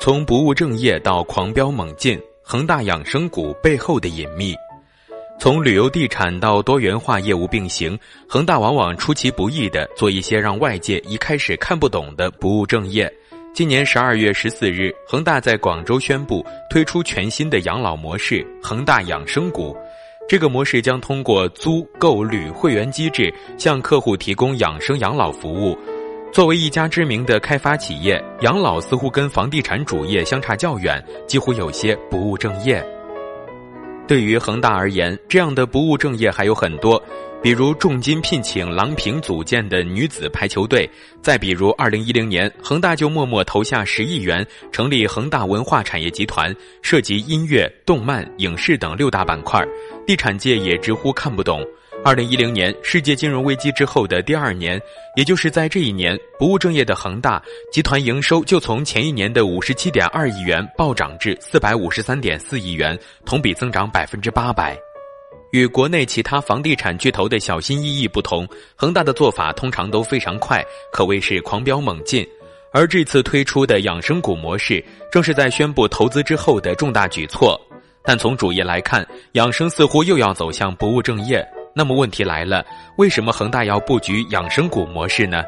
从不务正业到狂飙猛进，恒大养生股背后的隐秘。从旅游地产到多元化业务并行，恒大往往出其不意地做一些让外界一开始看不懂的不务正业。今年十二月十四日，恒大在广州宣布推出全新的养老模式——恒大养生股。这个模式将通过租、购、旅会员机制，向客户提供养生养老服务。作为一家知名的开发企业，养老似乎跟房地产主业相差较远，几乎有些不务正业。对于恒大而言，这样的不务正业还有很多，比如重金聘请郎平组建的女子排球队，再比如二零一零年恒大就默默投下十亿元成立恒大文化产业集团，涉及音乐、动漫、影视等六大板块，地产界也直呼看不懂。二零一零年世界金融危机之后的第二年，也就是在这一年，不务正业的恒大集团营收就从前一年的五十七点二亿元暴涨至四百五十三点四亿元，同比增长百分之八百。与国内其他房地产巨头的小心翼翼不同，恒大的做法通常都非常快，可谓是狂飙猛进。而这次推出的养生股模式，正是在宣布投资之后的重大举措。但从主业来看，养生似乎又要走向不务正业。那么问题来了，为什么恒大要布局养生股模式呢？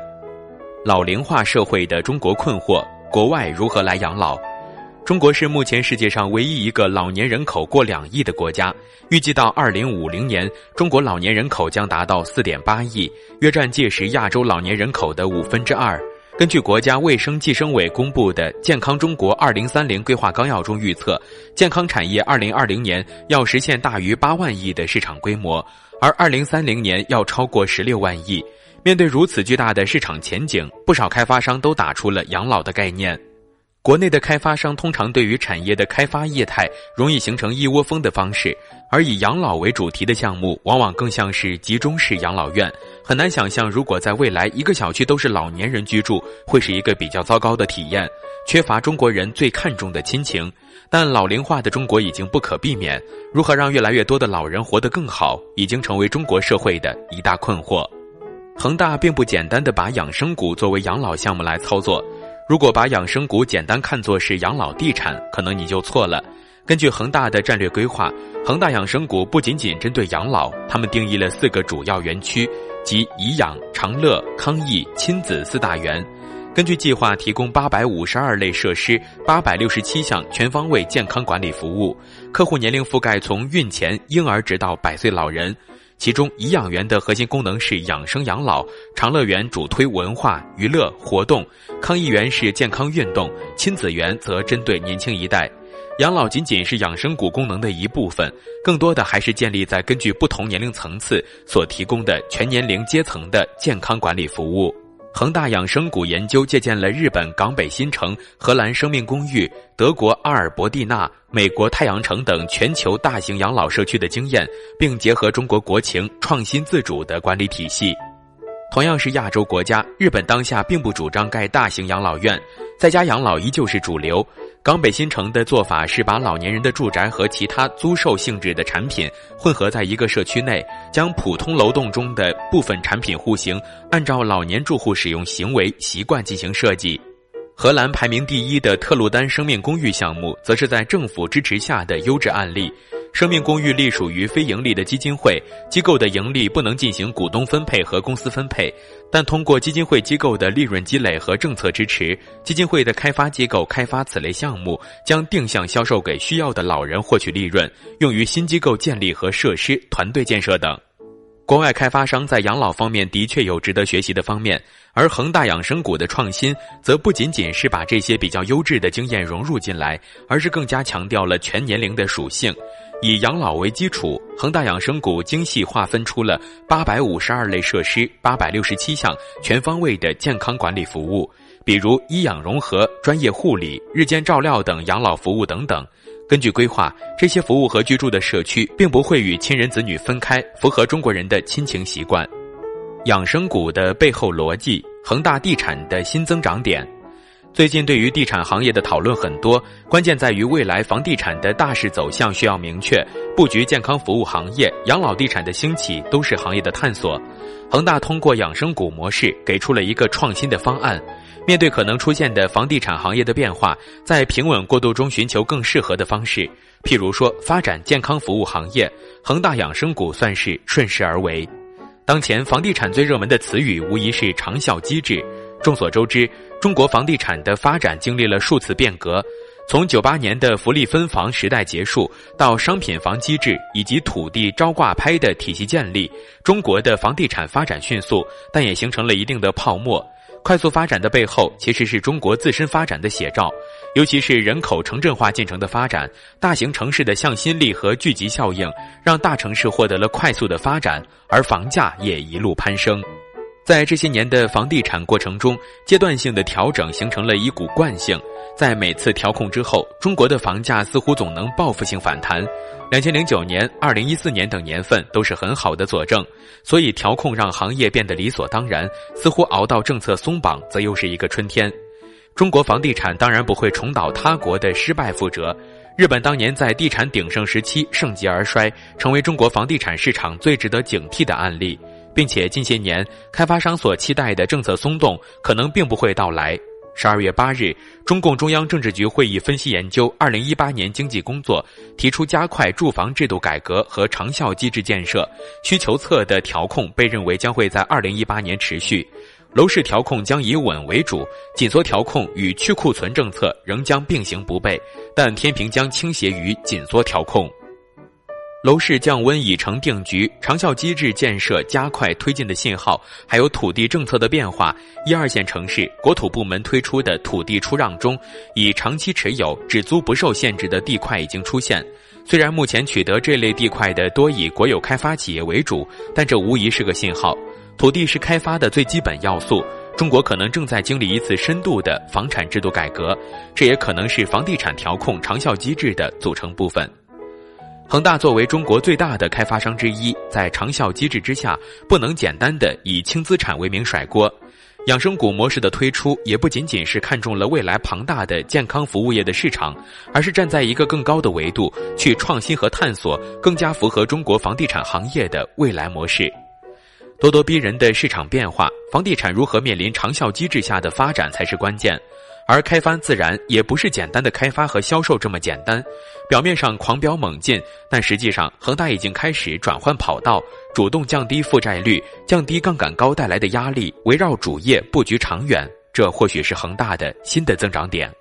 老龄化社会的中国困惑，国外如何来养老？中国是目前世界上唯一一个老年人口过两亿的国家，预计到二零五零年，中国老年人口将达到四点八亿，约占届时亚洲老年人口的五分之二。根据国家卫生计生委公布的《健康中国二零三零规划纲要》中预测，健康产业二零二零年要实现大于八万亿的市场规模，而二零三零年要超过十六万亿。面对如此巨大的市场前景，不少开发商都打出了养老的概念。国内的开发商通常对于产业的开发业态容易形成一窝蜂的方式，而以养老为主题的项目往往更像是集中式养老院。很难想象，如果在未来一个小区都是老年人居住，会是一个比较糟糕的体验，缺乏中国人最看重的亲情。但老龄化的中国已经不可避免，如何让越来越多的老人活得更好，已经成为中国社会的一大困惑。恒大并不简单的把养生股作为养老项目来操作。如果把养生股简单看作是养老地产，可能你就错了。根据恒大的战略规划，恒大养生股不仅仅针对养老，他们定义了四个主要园区，即颐养、长乐、康益、亲子四大园。根据计划，提供八百五十二类设施，八百六十七项全方位健康管理服务，客户年龄覆盖从孕前婴儿直到百岁老人。其中，颐养园的核心功能是养生养老，长乐园主推文化娱乐活动，康益园是健康运动，亲子园则针对年轻一代。养老仅仅是养生股功能的一部分，更多的还是建立在根据不同年龄层次所提供的全年龄阶层的健康管理服务。恒大养生谷研究借鉴了日本港北新城、荷兰生命公寓、德国阿尔伯蒂纳、美国太阳城等全球大型养老社区的经验，并结合中国国情，创新自主的管理体系。同样是亚洲国家，日本当下并不主张盖大型养老院，在家养老依旧是主流。港北新城的做法是把老年人的住宅和其他租售性质的产品混合在一个社区内，将普通楼栋中的部分产品户型按照老年住户使用行为习惯进行设计。荷兰排名第一的特鲁丹生命公寓项目，则是在政府支持下的优质案例。生命公寓隶属于非盈利的基金会，机构的盈利不能进行股东分配和公司分配，但通过基金会机构的利润积累和政策支持，基金会的开发机构开发此类项目，将定向销售给需要的老人获取利润，用于新机构建立和设施、团队建设等。国外开发商在养老方面的确有值得学习的方面，而恒大养生股的创新，则不仅仅是把这些比较优质的经验融入进来，而是更加强调了全年龄的属性。以养老为基础，恒大养生股精细划分出了八百五十二类设施、八百六十七项全方位的健康管理服务，比如医养融合、专业护理、日间照料等养老服务等等。根据规划，这些服务和居住的社区并不会与亲人子女分开，符合中国人的亲情习惯。养生股的背后逻辑，恒大地产的新增长点。最近对于地产行业的讨论很多，关键在于未来房地产的大势走向需要明确，布局健康服务行业、养老地产的兴起都是行业的探索。恒大通过养生股模式给出了一个创新的方案，面对可能出现的房地产行业的变化，在平稳过渡中寻求更适合的方式。譬如说，发展健康服务行业，恒大养生股算是顺势而为。当前房地产最热门的词语无疑是长效机制。众所周知，中国房地产的发展经历了数次变革，从九八年的福利分房时代结束，到商品房机制以及土地招挂拍的体系建立，中国的房地产发展迅速，但也形成了一定的泡沫。快速发展的背后，其实是中国自身发展的写照，尤其是人口城镇化进程的发展，大型城市的向心力和聚集效应，让大城市获得了快速的发展，而房价也一路攀升。在这些年的房地产过程中，阶段性的调整形成了一股惯性。在每次调控之后，中国的房价似乎总能报复性反弹。两千零九年、二零一四年等年份都是很好的佐证。所以，调控让行业变得理所当然，似乎熬到政策松绑，则又是一个春天。中国房地产当然不会重蹈他国的失败覆辙。日本当年在地产鼎盛时期盛极而衰，成为中国房地产市场最值得警惕的案例。并且近些年，开发商所期待的政策松动可能并不会到来。十二月八日，中共中央政治局会议分析研究二零一八年经济工作，提出加快住房制度改革和长效机制建设。需求侧的调控被认为将会在二零一八年持续，楼市调控将以稳为主，紧缩调控与去库存政策仍将并行不悖，但天平将倾斜于紧缩调控。楼市降温已成定局，长效机制建设加快推进的信号，还有土地政策的变化。一二线城市国土部门推出的土地出让中，以长期持有、只租不受限制的地块已经出现。虽然目前取得这类地块的多以国有开发企业为主，但这无疑是个信号。土地是开发的最基本要素，中国可能正在经历一次深度的房产制度改革，这也可能是房地产调控长效机制的组成部分。恒大作为中国最大的开发商之一，在长效机制之下，不能简单的以轻资产为名甩锅。养生股模式的推出，也不仅仅是看中了未来庞大的健康服务业的市场，而是站在一个更高的维度去创新和探索更加符合中国房地产行业的未来模式。咄咄逼人的市场变化，房地产如何面临长效机制下的发展才是关键。而开发自然也不是简单的开发和销售这么简单，表面上狂飙猛进，但实际上恒大已经开始转换跑道，主动降低负债率，降低杠杆高带来的压力，围绕主业布局长远，这或许是恒大的新的增长点。